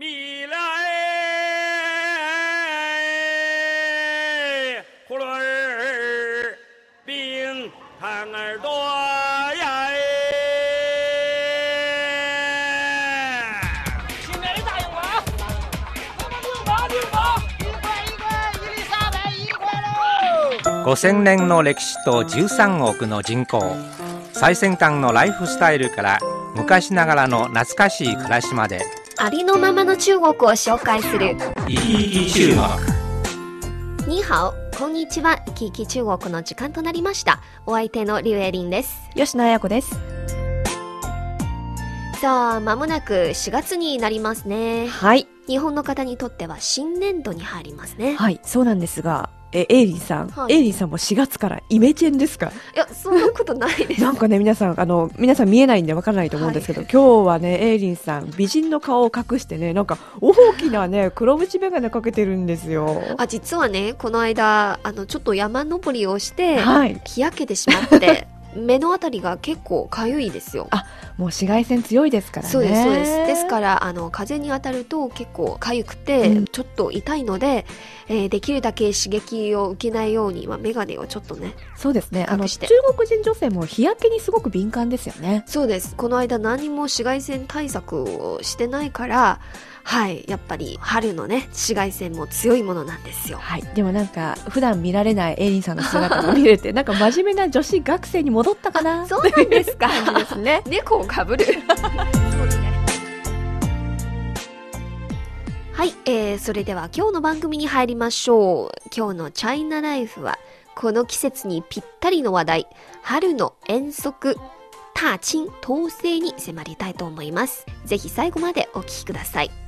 米来，葫芦儿，冰糖儿多呀！新来的大洋娃，我们六毛六毛，一块一块，伊丽莎白一块喽。5000年の歴史と13億の人口最先端のライフスタイルから昔ながらの懐かしい暮らしまでありのままの中国を紹介する。生き生き中国に好、こんにちは。キーキ中国の時間となりました。お相手のリュウエリンです。吉野彩子です。さあ、まもなく4月になりますね。はい。日本の方にとっては新年度に入りますね。はい、そうなんですが、え、エイリンさん、はいエイリンさんも4月からイメチェンですか？いや、そんなことないです。なんかね、皆さん、あの、皆さん見えないんでわからないと思うんですけど、今日はね、エイリンさん、美人の顔を隠してね、なんか大きなね、黒縁眼鏡かけてるんですよ。あ、実はね、この間、あの、ちょっと山登りをして、はい。日焼けてしまって、目のあたりが結構かゆいですよ。もう紫外線強いですからね。そうです、そうです。ですから、あの、風に当たると結構かゆくて、うんちょっと痛いので、えーできるだけ刺激を受けないように、まあ、メガネをちょっとね。そうですね。あの、中国人女性も日焼けにすごく敏感ですよね。そうです。この間何も紫外線対策をしてないから、はい、やっぱり春のね、紫外線も強いものなんですよ。はい。でもなんか、普段見られないエイリンさんの姿が見れて、なんか真面目な女子学生に戻ったかな？そうなんですか。感じですね。猫をかぶる。はい、えー、それでは今日の番組に入りましょう。今日のチャイナライフは、この季節にぴったりの話題、春の遠足、タチン統制に迫りたいと思います。ぜひ最後までお聞きください。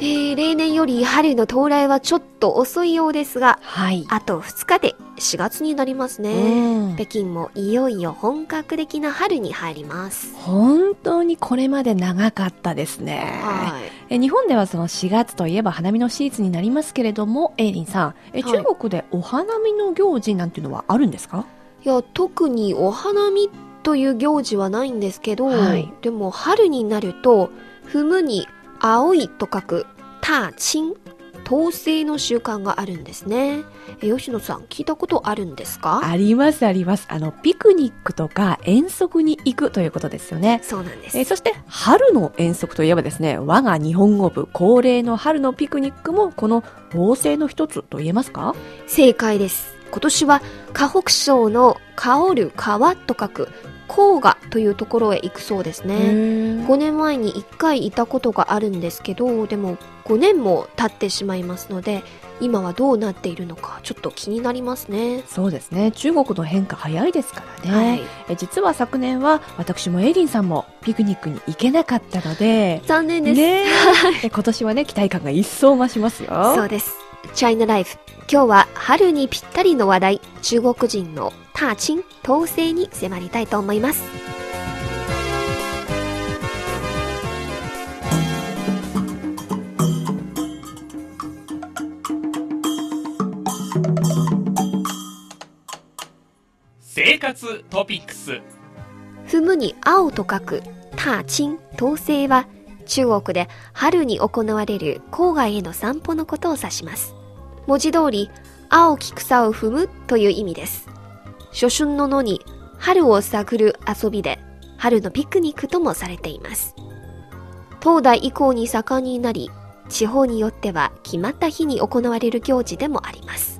えー、例年より春の到来はちょっと遅いようですが、はい。あと2日で4月になりますね。うん北京もいよいよ本格的な春に入ります。本当にこれまで長かったですね。はい。え日本ではその4月といえば花見のシーズンになりますけれども、エイリンさん、えはい中国でお花見の行事なんていうのはあるんですか？いや、特にお花見という行事はないんですけど、はいでも春になると、踏むに青いと書く、タチン、統制の習慣があるんですね。え吉野さん、聞いたことあるんですかありますあります。あの、ピクニックとか遠足に行くということですよね。そうなんです。えそして、春の遠足といえばですね、我が日本語部恒例の春のピクニックもこの統制の一つと言えますか正解です。今年は河北省の香る川と書く黄河というところへ行くそうですね。5年前に1回いたことがあるんですけど、でも5年も経ってしまいますので、今はどうなっているのかちょっと気になりますね。そうですね。中国の変化早いですからね。はい。え実は昨年は私もエイリンさんもピクニックに行けなかったので、残念です。ね今年はね、期待感が一層増しますよ。そうです。チャイナライフ。今日は春にぴったりの話題、中国人のターチン統制に迫りたいと思います。生活トピックス。踏むに青と書く、ターチン統制は、中国で春に行われる郊外への散歩のことを指します。文字通り、青き草を踏むという意味です。初春の野に春を探る遊びで、春のピクニックともされています。東大以降に盛んになり、地方によっては決まった日に行われる行事でもあります。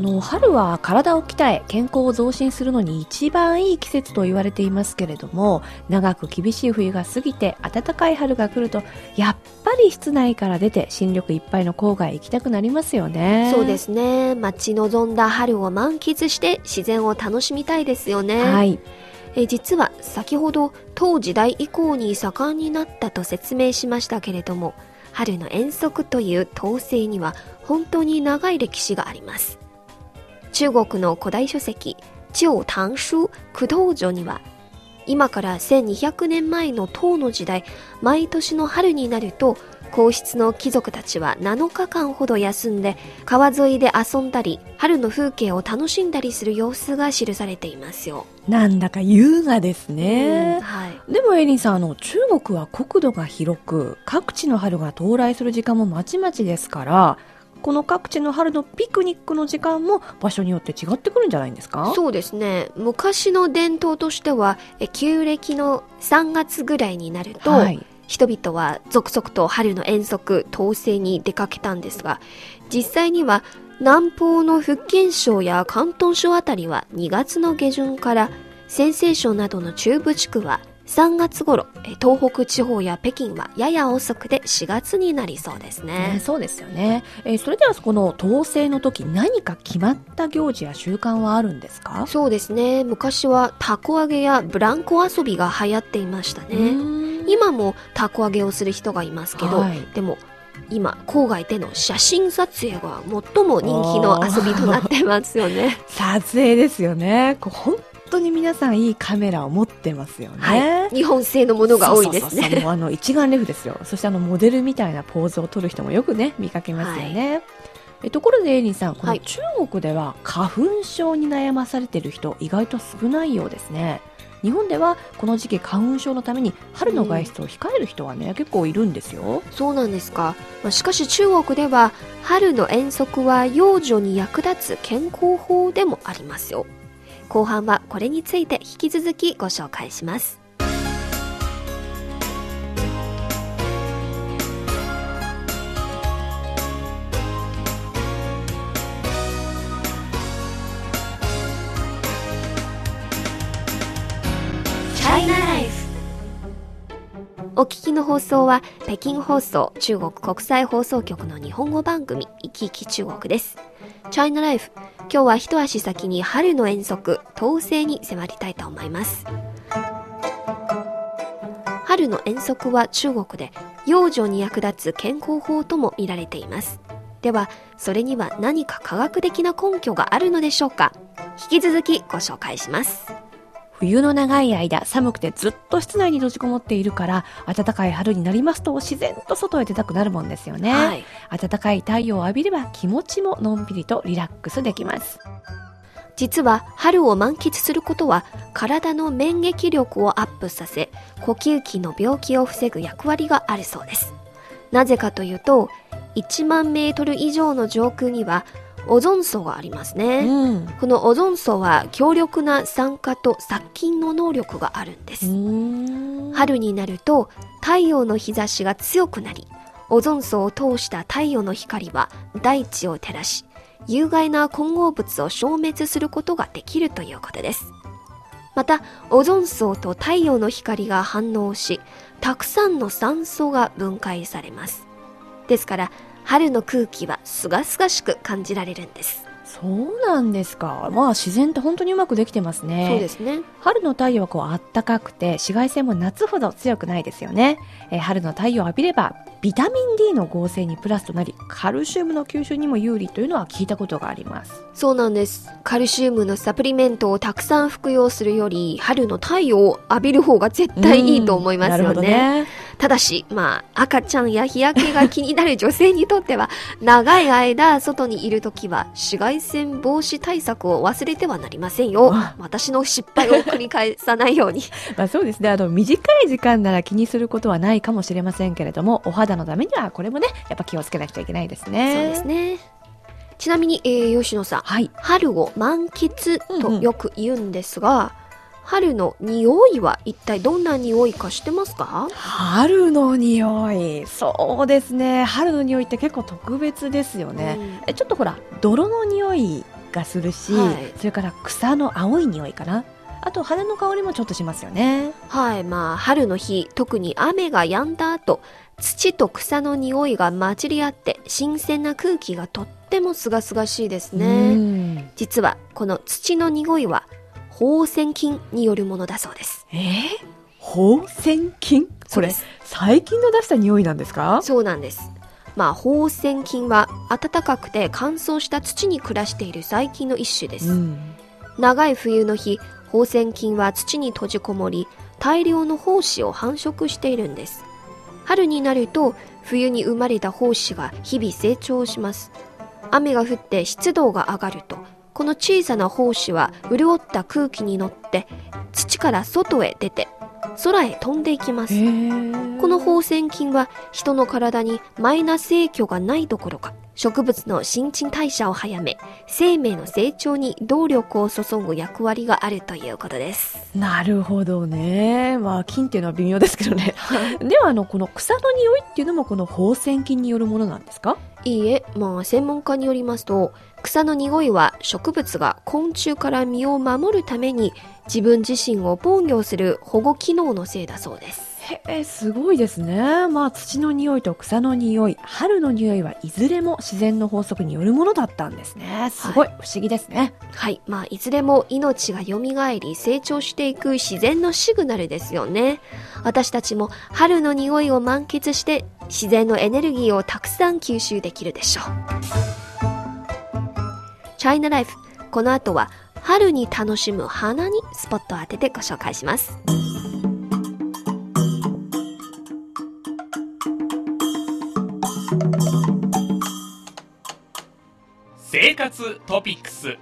あの春は体を鍛え健康を増進するのに一番いい季節と言われていますけれども長く厳しい冬が過ぎて暖かい春が来るとやっぱり室内から出て新緑いっぱいの郊外へ行きたくなりますよねそうですね。待ち望んだ春を満喫して自然を楽しみたいですよね。はいえ実は先ほど当時代以降に盛んになったと説明しましたけれども春の遠足という統制には本当に長い歴史があります中国の古代書籍「旧唐書九道書」には今から1200年前の唐の時代毎年の春になると皇室の貴族たちは7日間ほど休んで川沿いで遊んだり春の風景を楽しんだりする様子が記されていますよ。なんだか優雅ですうんね、はいでもエリンさんあの中国は国土が広く各地の春が到来する時間もまちまちですからこの各地の春のピクニックの時間も場所によって違ってくるんじゃないんですか？そうですね。昔の伝統としてはえ旧暦の3月ぐらいになると、はい。人々は続々と春の遠足統制に出かけたんですが実際には南方の福建省や広東省あたりは2月の下旬から陝西省などの中部地区は3月頃え東北地方や北京はやや遅くで4月になりそうですね、ね。そうですよね、えーそれではこの統制の時何か決まった行事や習慣はあるんですか？そうですね。昔はたこ揚げやブランコ遊びが流行っていましたね。今もたこ揚げをする人がいますけど、はい。でも今郊外での写真撮影が最も人気の遊びとなってますよね。撮影ですよね。こう本当に皆さんいいカメラを持ってますよね、はい。日本製のものが多いですね。あの一眼レフですよ。そしてあのモデルみたいなポーズを撮る人もよくね見かけますよね、えところでエイリンさんこはい。の中国では花粉症に悩まされている人意外と少ないようですね。日本ではこの時期花粉症のために春の外出を控える人はね、結構いるんですよ。そうなんですか、まあしかし中国では春の遠足は養女に役立つ健康法でもありますよ後半はこれについて引き続きご紹介しますお聞きの放送は北京放送中国国際放送局の日本語番組「いきいき中国」です。チャイナライフ今日は一足先に春の遠足統制に迫りたいと思います。春の遠足は中国で幼女に役立つ健康法とも見られています。では、それには何か科学的な根拠があるのでしょうか？引き続きご紹介します。冬の長い間寒くてずっと室内に閉じこもっているから暖かい春になりますと自然と外へ出たくなるもんですよね、はい。暖かい太陽を浴びれば気持ちものんびりとリラックスできます。実は春を満喫することは体の免疫力をアップさせ呼吸器の病気を防ぐ役割があるそうです。なぜかというと1万メートル以上の上空にはオゾン層がありますね、うん。このオゾン層は強力な酸化と殺菌の能力があるんです、春になると太陽の日差しが強くなりオゾン層を通した太陽の光は大地を照らし有害な混合物を消滅することができるということです。またオゾン層と太陽の光が反応したくさんの酸素が分解されます。ですから春の空気は清々しく感じられるんです、そうなんですか。まあ自然って本当にうまくできてますね。そうですね。春の太陽はこうあったかくて紫外線も夏ほど強くないですよね、えー春の太陽を浴びればビタミン D の合成にプラスとなりカルシウムの吸収にも有利というのは聞いたことがあります。そうなんです。カルシウムのサプリメントをたくさん服用するより、春の太陽を浴びる方が絶対いいと思いますようんなるほどね。ねただし、まあ、赤ちゃんや日焼けが気になる女性にとっては、長い間外にいるときは、紫外線防止対策を忘れてはなりませんよあ。私の失敗を繰り返さないように。まあそうですねあの短い時間なら気にすることはないかもしれませんけれどもお肌のためにはこれもねやっぱ気をつけなくちゃいけないですねそうですね。ちなみに、えー、吉野さん。はい春を満喫うんうんとよく言うんですが、春の匂いは一体どんな匂いか知ってますか？春の匂い。そうですね。春の匂いって結構特別ですよね、うん。えちょっとほら泥の匂いがするし、はい。それから草の青い匂いかな。あと花の香りもちょっとしますよね。はい、まあ、春の日、特に雨が止んだ後、土と草の匂いが混じり合って、新鮮な空気がとっても清々しいですうね。ん。実は、この土の匂いは、放線菌によるものだそうです。えー、放線菌？これそうです細菌の出した匂いなんですか？そうなんです。まあ、放線菌は暖かくて乾燥した土に暮らしている細菌の一種です。うん長い冬の日、放線菌は土に閉じこもり、大量の胞子を繁殖しているんです。春になると、冬に生まれた胞子が日々成長します。雨が降って湿度が上がると、この小さな胞子は潤った空気に乗って、土から外へ出て、空へ飛んでいきます。この放線菌は人の体にマイナス影響がないどころか植物の新陳代謝を早め生命の成長に動力を注ぐ役割があるということですなるほどね。まあ、菌っていうのは微妙ですけどね。では、あの、この草の匂いっていうのもこの放線菌によるものなんですか？いいえまあ専門家によりますと草の匂いは植物が昆虫から身を守るために自分自身を防御する保護機能のせいだそうですへえ、すごいですね。まあ、土の匂いと草の匂い、春の匂いはいずれも自然の法則によるものだったんですね。すごい、不思議ですね。はい。まあ、いずれも命が蘇り成長していく自然のシグナルですよね。私たちも春の匂いを満喫して自然のエネルギーをたくさん吸収できるでしょう。チャイナライフ。この後は春に楽しむ花にスポットを当ててご紹介します。生活トピックス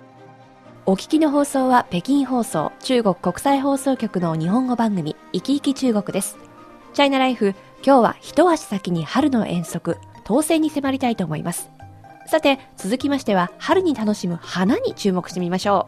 お聞きの放送は北京放送中国国際放送局の日本語番組「いきいき中国」です。チャイナライフ、今日は一足先に春の遠足、当選に迫りたいと思います。さて、続きましては春に楽しむ花に注目してみましょ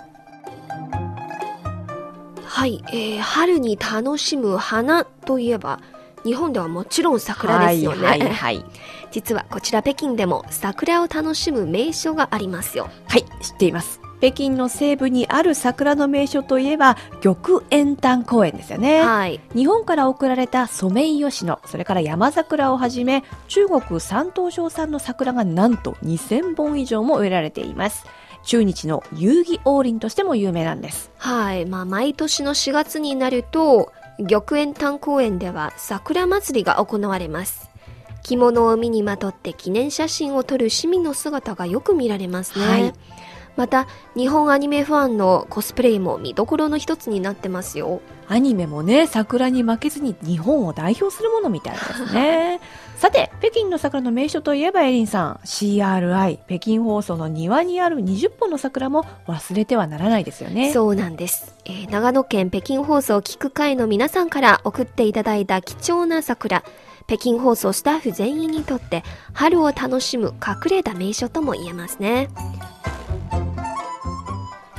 はい。えー、春に楽しむ花といえば、日本ではもちろんう。桜ですよね。はいはいはい。実はこちら北京でも桜を楽しむ名所がありますよ。はい、知っています。北京の西部にある桜の名所といえば、玉円丹公園ですよね。はい。日本から送られたソメイヨシノ、それから山桜をはじめ、中国山東省産の桜がなんと2000本以上も植えられています。中日の遊戯王林としても有名なんです。はい。まあ、毎年の4月になると、玉園丹公園では桜祭りが行われます。着物を身にまとって記念写真を撮る市民の姿がよく見られますね。はいまた、日本アニメファンのコスプレイも見どころの一つになってますよ。アニメもね、桜に負けずに日本を代表するものみたいですね。さて、北京の桜の名所といえばエリンさん、CRI、北京放送の庭にある20本の桜も忘れてはならないですよね。そうなんです、えー長野県北京放送聞く会の皆さんから送っていただいた貴重な桜北京放送スタッフ全員にとって春を楽しむ隠れた名所とも言えますね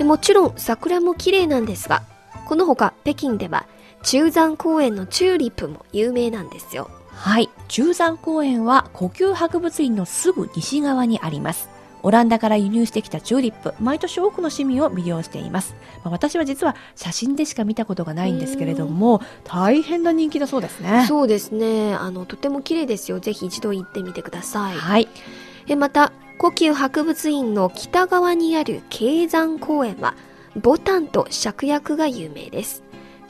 でもちろん桜も綺麗なんですがこのほか北京では中山公園のチューリップも有名なんですよはい。中山公園は故宮博物院のすぐ西側にあります。オランダから輸入してきたチューリップ、毎年多くの市民を魅了しています。まあ私は実は写真でしか見たことがないんですけれども、大変な人気だそうですね。そうですねあのとても綺麗ですよぜひ一度行ってみてくださいはい。えまた故宮博物院の北側にある慶山公園は牡丹と芍薬が有名です。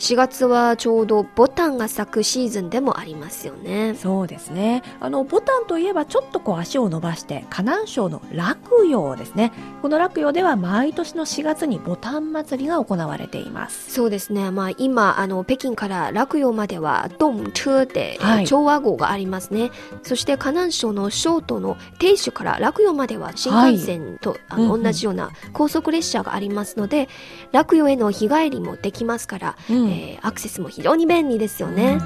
4月はちょうどボタンが咲くシーズンでもありますよね。そうですね。あの、ボタンといえばちょっとこう足を伸ばして、河南省の洛陽ですね。この洛陽では毎年の4月にボタン祭りが行われています。そうですね。まあ今あの北京から洛陽まではドン車で、はい。調和号がありますね。そして河南省の省都の鄭州から洛陽までは新幹線と、あのうんうん。同じような高速列車がありますので洛陽への日帰りもできますからうんえーアクセスも非常に便利ですよね。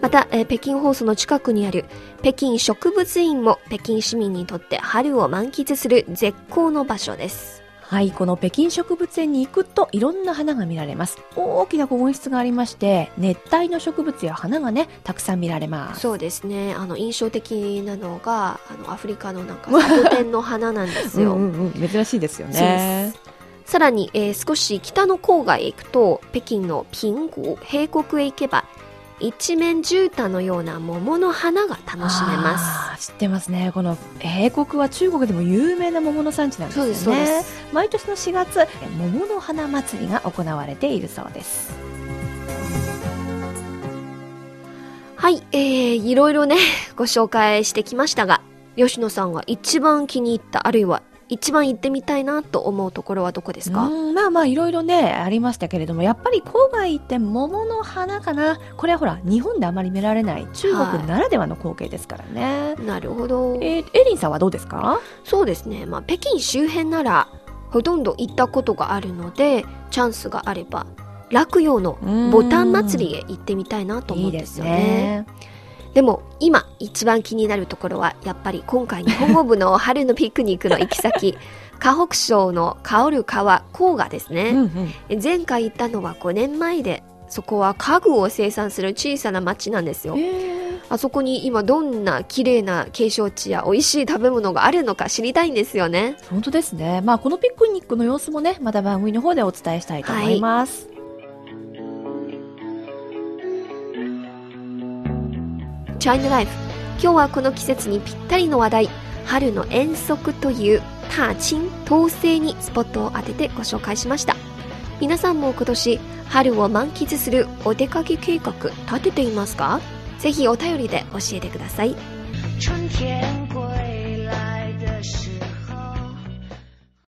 また、えー北京放送の近くにある北京植物園も北京市民にとって春を満喫する絶好の場所です。はい、この北京植物園に行くといろんな花が見られます。大きな保温室がありまして、熱帯の植物や花がね、たくさん見られます。そうですね。あの、印象的なのが、あの、アフリカのなんか、サボテンの花なんですよ。うんうんうん、珍しいですよね。さらに、えー少し北の郊外へ行くと、北京のピング、渓谷へ行けば、一面絨毯のような桃の花が楽しめます。知ってますね。この渓谷は中国でも有名な桃の産地なんですよね。そうです、そうです。毎年の4月、桃の花祭りが行われているそうです。はい、えー、いろいろね、ご紹介してきましたが、吉野さんが一番気に入った、あるいは一番行ってみたいなと思うところはどこですか、うんまあまあいろいろねありましたけれどもやっぱり郊外行って桃の花かな。これはほら日本であまり見られない中はい国ならではの光景ですからね、なるほど。えーエリンさんはどうですか？そうですね。まあ、北京周辺なら、ほとんど行ったことがあるので、チャンスがあれば、落葉のボタン祭りへ行ってみたいなと思うんですよね。でも、今一番気になるところは、やっぱり今回日本語部の春のピクニックの行き先、河北省の香る川、黄河ですね。うんうん前回行ったのは5年前で、そこは家具を生産する小さな町なんですよ。えーあそこに今どんな綺麗な景勝地や美味しい食べ物があるのか知りたいんですよね。本当ですねまあこのピクニックの様子もねまた番組の方でお伝えしたいと思います、チャイナライフ。今日はこの季節にぴったりの話題、春の遠足というターチン統制にスポットを当ててご紹介しました。皆さんも今年春を満喫するお出かけ計画立てていますか？ぜひお便りで教えてください。